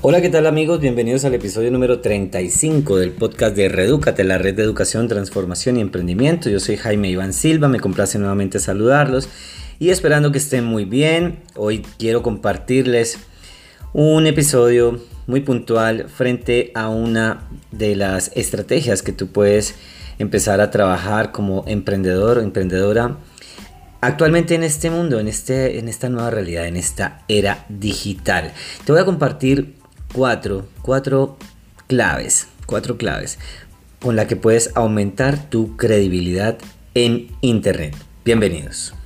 Hola, ¿qué tal amigos? Bienvenidos al episodio número 35 del podcast de Redúcate, la red de educación, transformación y emprendimiento. Yo soy Jaime Iván Silva, me complace nuevamente saludarlos y esperando que estén muy bien. Hoy quiero compartirles un episodio muy puntual frente a una de las estrategias que tú puedes empezar a trabajar como emprendedor o emprendedora Actualmente en este mundo, en, este, en esta nueva realidad, en esta era digital, te voy a compartir cuatro, cuatro claves, cuatro claves con la que puedes aumentar tu credibilidad en Internet. Bienvenidos.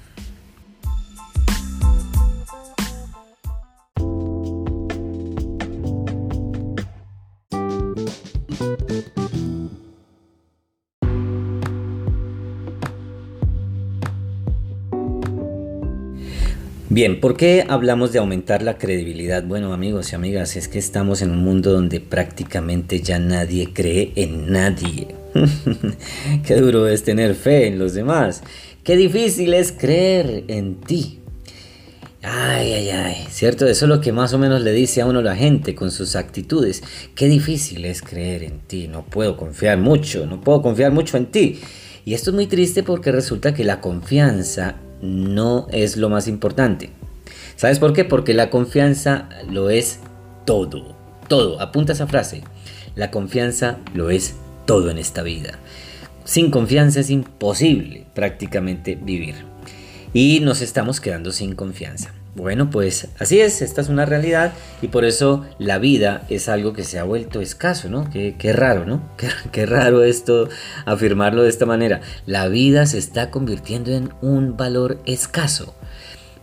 Bien, ¿por qué hablamos de aumentar la credibilidad? Bueno, amigos y amigas, es que estamos en un mundo donde prácticamente ya nadie cree en nadie. qué duro es tener fe en los demás. Qué difícil es creer en ti. Ay, ay, ay, ¿cierto? Eso es lo que más o menos le dice a uno la gente con sus actitudes. Qué difícil es creer en ti. No puedo confiar mucho, no puedo confiar mucho en ti. Y esto es muy triste porque resulta que la confianza no es lo más importante. ¿Sabes por qué? Porque la confianza lo es todo. Todo. Apunta esa frase. La confianza lo es todo en esta vida. Sin confianza es imposible prácticamente vivir. Y nos estamos quedando sin confianza. Bueno, pues así es, esta es una realidad y por eso la vida es algo que se ha vuelto escaso, ¿no? Qué, raro, ¿no? Qué, raro esto, afirmarlo de esta manera. La vida se está convirtiendo en un valor escaso.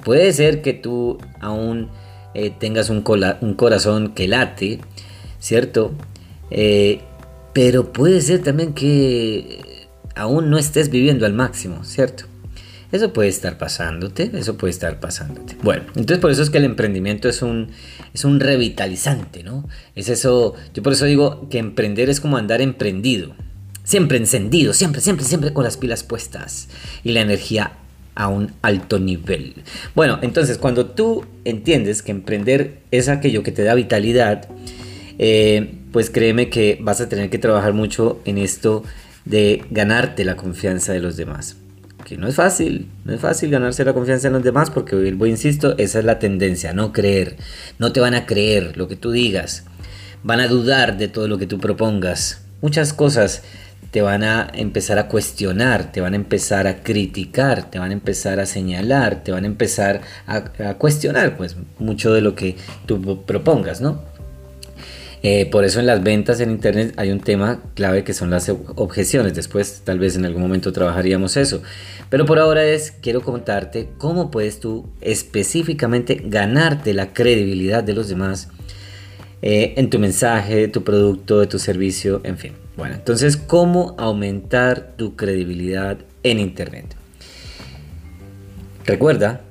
Puede ser que tú aún eh, tengas un, corazón que late, ¿cierto? Eh, pero puede ser también que aún no estés viviendo al máximo, ¿cierto? Eso puede estar pasándote, eso puede estar pasándote. Bueno, entonces por eso es que el emprendimiento es un, es un revitalizante, ¿no? Es eso, yo por eso digo que emprender es como andar emprendido. Siempre encendido, siempre, siempre, siempre con las pilas puestas y la energía a un alto nivel. Bueno, entonces cuando tú entiendes que emprender es aquello que te da vitalidad, eh, pues créeme que vas a tener que trabajar mucho en esto de ganarte la confianza de los demás no es fácil, no es fácil ganarse la confianza en los demás porque, voy, insisto, esa es la tendencia, no creer, no te van a creer lo que tú digas, van a dudar de todo lo que tú propongas, muchas cosas te van a empezar a cuestionar, te van a empezar a criticar, te van a empezar a señalar, te van a empezar a cuestionar pues mucho de lo que tú propongas, ¿no? Eh, por eso en las ventas en Internet hay un tema clave que son las objeciones. Después tal vez en algún momento trabajaríamos eso. Pero por ahora es, quiero contarte cómo puedes tú específicamente ganarte la credibilidad de los demás eh, en tu mensaje, de tu producto, de tu servicio, en fin. Bueno, entonces, ¿cómo aumentar tu credibilidad en Internet? Recuerda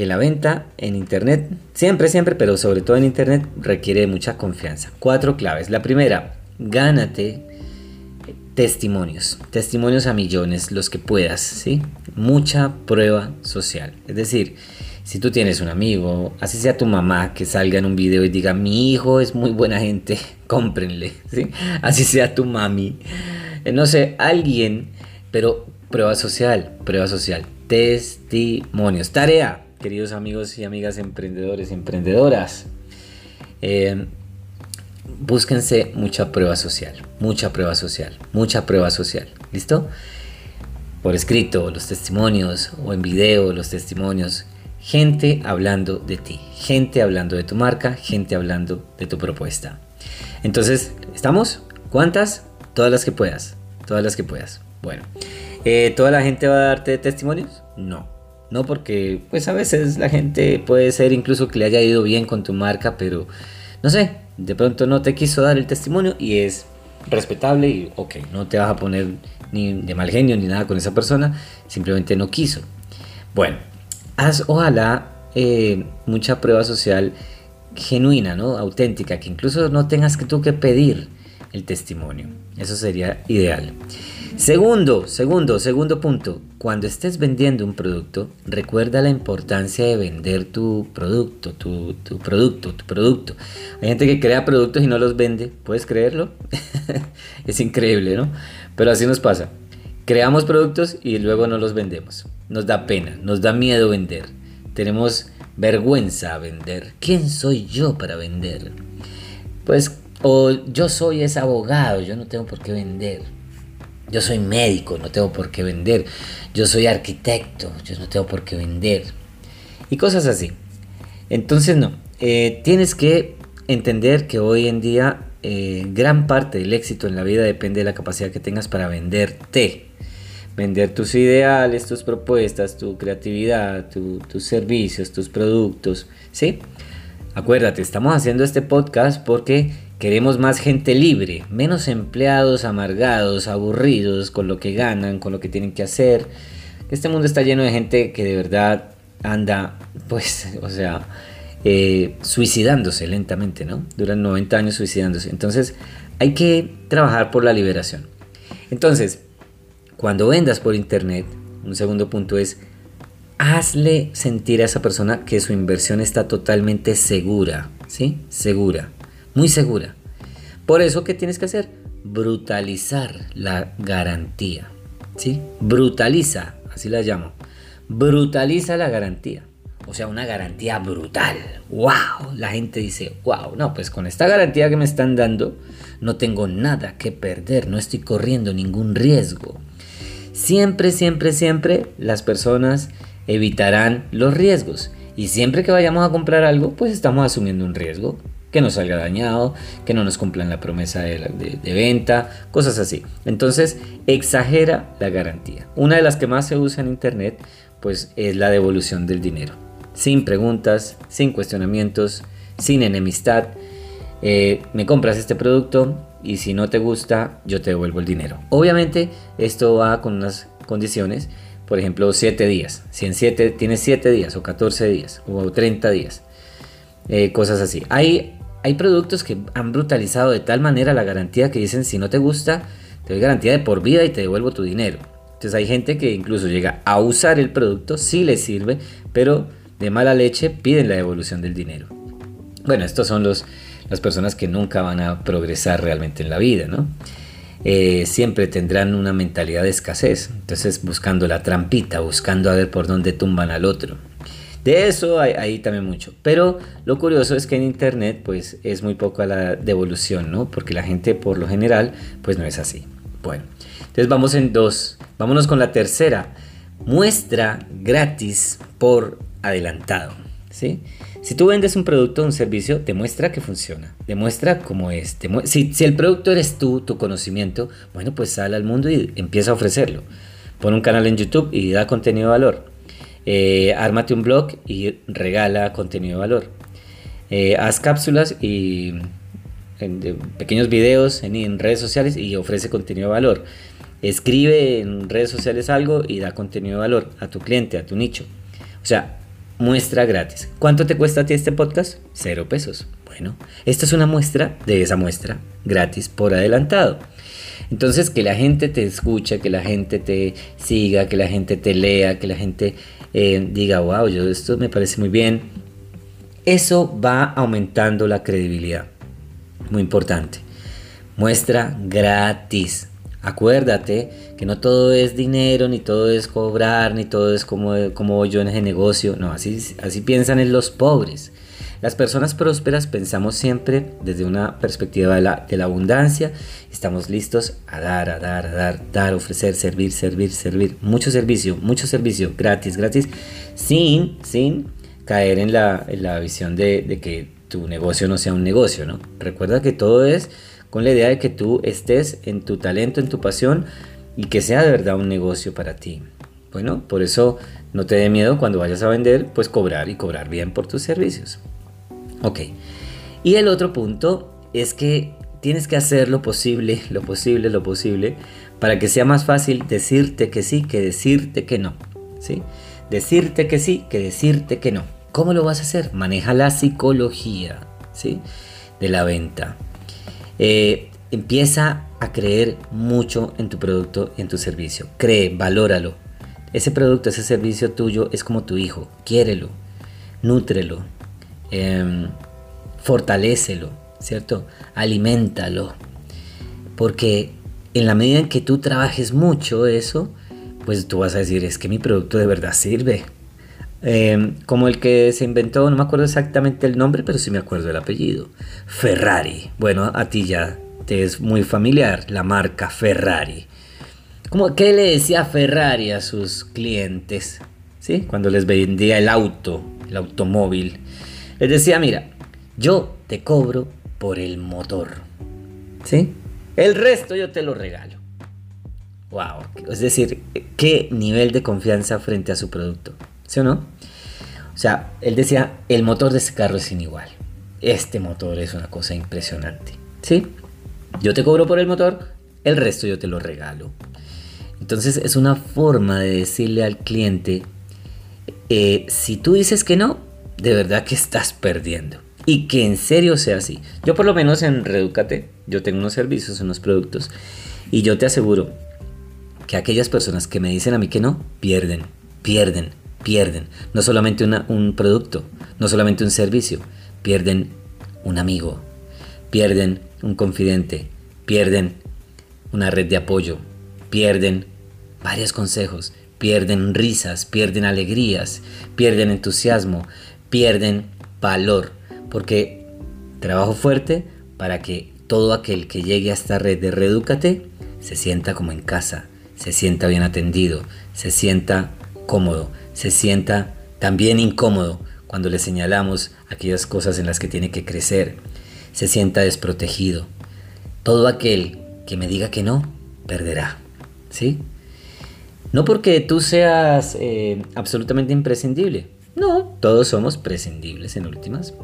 que la venta en Internet, siempre, siempre, pero sobre todo en Internet, requiere mucha confianza. Cuatro claves. La primera, gánate testimonios, testimonios a millones, los que puedas, ¿sí? Mucha prueba social. Es decir, si tú tienes un amigo, así sea tu mamá, que salga en un video y diga, mi hijo es muy buena gente, cómprenle, ¿sí? Así sea tu mami, eh, no sé, alguien, pero prueba social, prueba social, testimonios, tarea, queridos amigos y amigas emprendedores emprendedoras. Eh, búsquense mucha prueba social, mucha prueba social, mucha prueba social. ¿Listo? Por escrito, los testimonios, o en video, los testimonios. Gente hablando de ti, gente hablando de tu marca, gente hablando de tu propuesta. Entonces, ¿estamos? ¿Cuántas? Todas las que puedas, todas las que puedas. Bueno, eh, ¿toda la gente va a darte testimonios? No no porque pues a veces la gente puede ser incluso que le haya ido bien con tu marca, pero no sé, de pronto no te quiso dar el testimonio y es respetable y ok, no te vas a poner ni de mal genio ni nada con esa persona, simplemente no quiso. Bueno, haz ojalá eh, mucha prueba social genuina, ¿no? Auténtica, que incluso no tengas que tú que pedir el testimonio. Eso sería ideal. Segundo, segundo, segundo punto. Cuando estés vendiendo un producto, recuerda la importancia de vender tu producto, tu, producto, tu producto. Hay gente que crea productos y no los vende. ¿Puedes creerlo? es increíble, ¿no? Pero así nos pasa. Creamos productos y luego no los vendemos. Nos da pena, nos da miedo vender. Tenemos vergüenza a vender. ¿Quién soy yo para vender? Pues, o yo soy ese abogado, yo no tengo por qué vender yo soy médico, no tengo por qué vender. Yo soy arquitecto, yo no tengo por qué vender. Y cosas así. Entonces no, eh, tienes que entender que hoy en día eh, gran parte del éxito en la vida depende de la capacidad que tengas para venderte. Vender tus ideales, tus propuestas, tu creatividad, tus servicios, tus productos. ¿Sí? Acuérdate, estamos haciendo este podcast porque Queremos más gente libre, menos empleados amargados, aburridos con lo que ganan, con lo que tienen que hacer. Este mundo está lleno de gente que de verdad anda, pues, o sea, eh, suicidándose lentamente, ¿no? Duran 90 años suicidándose. Entonces, hay que trabajar por la liberación. Entonces, cuando vendas por internet, un segundo punto es, hazle sentir a esa persona que su inversión está totalmente segura, ¿sí? Segura muy segura. Por eso, ¿qué tienes que hacer? Brutalizar la garantía. ¿Sí? Brutaliza, así la llamo. Brutaliza la garantía. O sea, una garantía brutal. ¡Wow! La gente dice, wow, no, pues con esta garantía que me están dando, no tengo nada que perder, no estoy corriendo ningún riesgo. Siempre, siempre, siempre las personas evitarán los riesgos. Y siempre que vayamos a comprar algo, pues estamos asumiendo un riesgo que no salga dañado, que no nos cumplan la promesa de, venta, cosas así. Entonces, exagera la garantía. Una de las que más se usa en Internet, pues es la devolución del dinero. Sin preguntas, sin cuestionamientos, sin enemistad. Eh, me compras este producto y si no te gusta, yo te devuelvo el dinero. Obviamente, esto va con unas condiciones. Por ejemplo, 7 días. Si en 7 tienes 7 días o 14 días o 30 días. Eh, cosas así. Hay hay productos que han brutalizado de tal manera la garantía que dicen si no te gusta, te doy garantía de por vida y te devuelvo tu dinero. Entonces hay gente que incluso llega a usar el producto, sí le sirve, pero de mala leche piden la devolución del dinero. Bueno, estos son los, las personas que nunca van a progresar realmente en la vida, ¿no? Eh, siempre tendrán una mentalidad de escasez, entonces buscando la trampita, buscando a ver por dónde tumban al otro. De eso hay, también mucho. Pero lo curioso es que en Internet pues es muy poco la devolución, ¿no? Porque la gente por lo general pues no es así. Bueno, entonces vamos en dos. Vámonos con la tercera. Muestra gratis por adelantado. ¿sí? Si tú vendes un producto o un servicio, demuestra que funciona, demuestra cómo es. si, si, el producto eres tú, tu conocimiento, bueno, pues sal al mundo y empieza a ofrecerlo. Pon un canal en YouTube y da contenido de valor. Eh, ármate un blog y regala contenido de valor. Eh, haz cápsulas y pequeños videos en, redes sociales y ofrece contenido de valor. Escribe en redes sociales algo y da contenido de valor a tu cliente, a tu nicho. O sea, muestra gratis. ¿Cuánto te cuesta a ti este podcast? Cero pesos. Bueno, esta es una muestra de esa muestra gratis por adelantado. Entonces, que la gente te escucha, que la gente te siga, que la gente te lea, que la gente eh, diga, wow, yo esto me parece muy bien. Eso va aumentando la credibilidad. Muy importante. Muestra gratis. Acuérdate que no todo es dinero, ni todo es cobrar, ni todo es como, como yo en ese negocio. No, así, así piensan en los pobres. Las personas prósperas pensamos siempre desde una perspectiva de la, de la, abundancia. Estamos listos a dar, a dar, a dar, dar, ofrecer, servir, servir, servir. Mucho servicio, mucho servicio, gratis, gratis, sin, sin caer en la, en la visión de, de que tu negocio no sea un negocio, ¿no? Recuerda que todo es con la idea de que tú estés en tu talento, en tu pasión y que sea de verdad un negocio para ti. Bueno, por eso no te dé miedo cuando vayas a vender, pues cobrar y cobrar bien por tus servicios. Ok. Y el otro punto es que tienes que hacer lo posible, lo posible, lo posible, para que sea más fácil decirte que sí que decirte que no. ¿sí? Decirte que sí que decirte que no. ¿Cómo lo vas a hacer? Maneja la psicología ¿sí? de la venta. Eh, empieza a creer mucho en tu producto en tu servicio. Cree, valóralo. Ese producto, ese servicio tuyo es como tu hijo. Quiérelo, nútrelo, eh, fortalécelo, ¿cierto? Aliméntalo. Porque en la medida en que tú trabajes mucho eso, pues tú vas a decir, es que mi producto de verdad sirve. Em, como el que se inventó, no me acuerdo exactamente el nombre, pero sí me acuerdo el apellido. Ferrari. Bueno, a ti ya te es muy familiar la marca Ferrari. Como que le decía Ferrari a sus clientes, ¿sí? Cuando les vendía el auto, el automóvil. Les decía, mira, yo te cobro por el motor, ¿sí? El resto yo te lo regalo. Wow, es decir, qué nivel de confianza frente a su producto, ¿sí o no? O sea, él decía, el motor de ese carro es inigual. Este motor es una cosa impresionante, ¿sí? Yo te cobro por el motor, el resto yo te lo regalo. Entonces es una forma de decirle al cliente, eh, si tú dices que no, de verdad que estás perdiendo. Y que en serio sea así. Yo por lo menos en Redúcate, yo tengo unos servicios, unos productos, y yo te aseguro que aquellas personas que me dicen a mí que no, pierden, pierden, pierden. No solamente un producto, no solamente un servicio, pierden un amigo, pierden un confidente, pierden una red de apoyo, pierden varios consejos, pierden risas, pierden alegrías, pierden entusiasmo, pierden valor, porque trabajo fuerte para que todo aquel que llegue a esta red de Redúcate se sienta como en casa, se sienta bien atendido, se sienta se sienta también incómodo cuando le señalamos aquellas cosas en las que tiene que crecer, se sienta desprotegido. Todo aquel que me diga que no, perderá. ¿Sí? No porque tú seas eh, absolutamente imprescindible. No, todos somos prescindibles en últimas.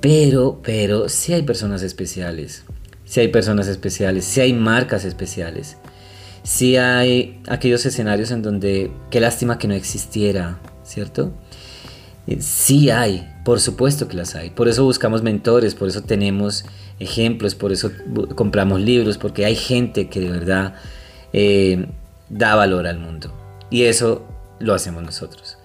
Pero, pero, sí hay personas especiales. Si hay personas especiales, si hay marcas especiales si hay aquellos escenarios en donde, qué lástima que no existiera, ¿cierto? Eh, sí hay, por supuesto que las hay. Por eso buscamos mentores, por eso tenemos ejemplos, por eso compramos libros, porque hay gente que de verdad eh, da valor al mundo. Y eso lo hacemos nosotros.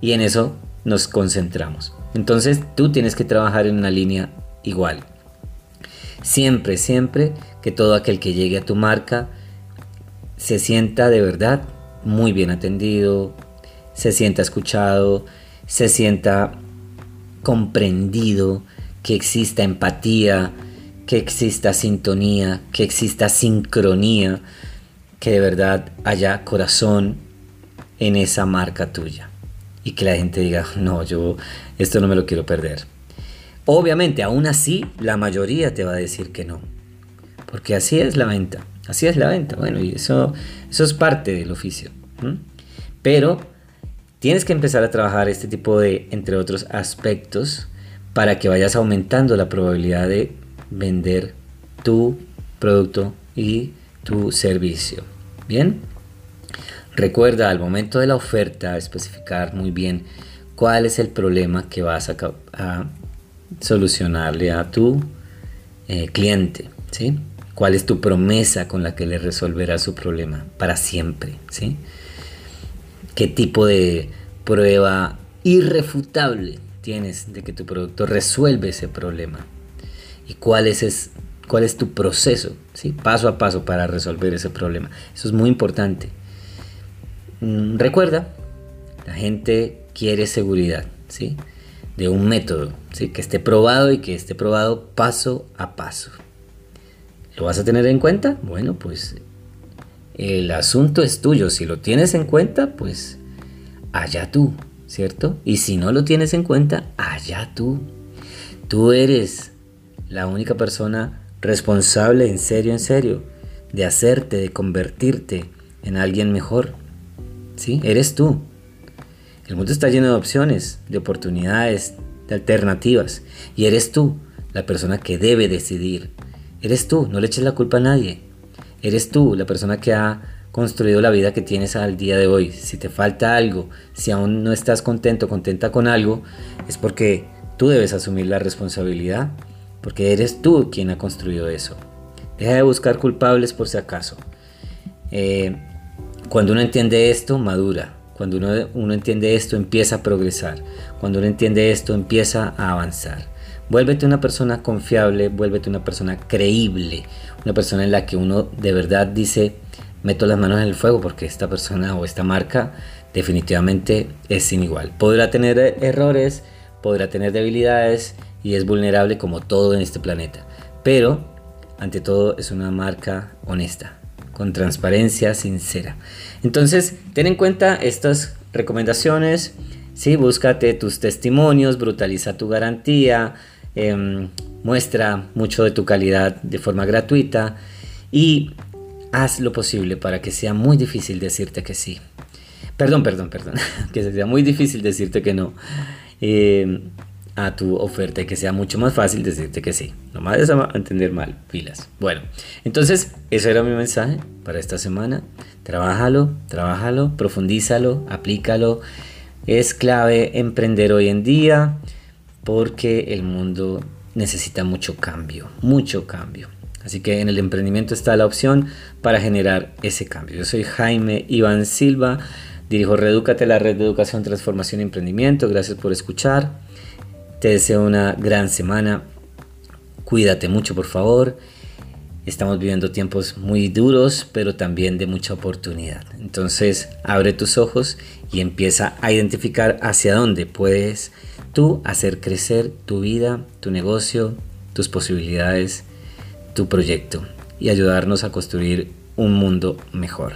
Y en eso nos concentramos. Entonces tú tienes que trabajar en una línea igual. Siempre, siempre que todo aquel que llegue a tu marca se sienta de verdad muy bien atendido, se sienta escuchado, se sienta comprendido, que exista empatía, que exista sintonía, que exista sincronía, que de verdad haya corazón en esa marca tuya. Y que la gente diga, no, yo esto no me lo quiero perder. Obviamente, aún así, la mayoría te va a decir que no. Porque así es la venta. Así es la venta. Bueno, y eso, eso es parte del oficio. Pero tienes que empezar a trabajar este tipo de, entre otros aspectos, para que vayas aumentando la probabilidad de vender tu producto y tu servicio. Bien. Recuerda al momento de la oferta especificar muy bien cuál es el problema que vas a, solucionarle a tu eh, cliente. ¿sí? ¿Cuál es tu promesa con la que le resolverás su problema para siempre? ¿sí? ¿Qué tipo de prueba irrefutable tienes de que tu producto resuelve ese problema? ¿Y cuál es, cuál es tu proceso, ¿sí? paso a paso para resolver ese problema? Eso es muy importante. Mm, recuerda, la gente quiere seguridad, ¿sí? De un método, ¿sí? Que esté probado y que esté probado paso a paso. ¿Lo vas a tener en cuenta? Bueno, pues el asunto es tuyo. Si lo tienes en cuenta, pues allá tú, ¿cierto? Y si no lo tienes en cuenta, allá tú. Tú eres la única persona responsable, en serio, en serio, de hacerte, de convertirte en alguien mejor. ¿Sí? Eres tú. El mundo está lleno de opciones, de oportunidades, de alternativas. Y eres tú la persona que debe decidir Eres tú, no le eches la culpa a nadie. Eres tú la persona que ha construido la vida que tienes al día de hoy. Si te falta algo, si aún no estás contento, contenta con algo, es porque tú debes asumir la responsabilidad, porque eres tú quien ha construido eso. Deja de buscar culpables por si acaso. Eh, cuando uno entiende esto, madura. Cuando uno, uno entiende esto, empieza a progresar. Cuando uno entiende esto, empieza a avanzar. Vuélvete una persona confiable, vuélvete una persona creíble, una persona en la que uno de verdad dice, meto las manos en el fuego porque esta persona o esta marca definitivamente es sin igual. Podrá tener errores, podrá tener debilidades y es vulnerable como todo en este planeta. Pero, ante todo, es una marca honesta, con transparencia sincera. Entonces, ten en cuenta estas recomendaciones. Sí, búscate tus testimonios, brutaliza tu garantía, em, muestra mucho de tu calidad de forma gratuita y haz lo posible para que sea muy difícil decirte que sí. Perdón, perdón, perdón. que sea muy difícil decirte que no. Eh, a tu oferta y que sea mucho más fácil decirte que sí. No me vayas a entender mal, pilas. Bueno, entonces ese era mi mensaje para esta semana. Trabájalo, trabájalo, profundízalo, aplícalo. Es clave emprender hoy en día porque el mundo necesita mucho cambio, mucho cambio. Así que en el emprendimiento está la opción para generar ese cambio. Yo soy Jaime Iván Silva, dirijo Redúcate, la red de educación, transformación y emprendimiento. Gracias por escuchar. Te deseo una gran semana. Cuídate mucho, por favor. Estamos viviendo tiempos muy duros, pero también de mucha oportunidad. Entonces, abre tus ojos y empieza a identificar hacia dónde puedes tú hacer crecer tu vida, tu negocio, tus posibilidades, tu proyecto y ayudarnos a construir un mundo mejor.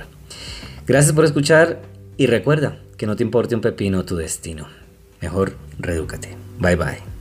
Gracias por escuchar y recuerda que no te importe un pepino tu destino. Mejor redúcate. Bye bye.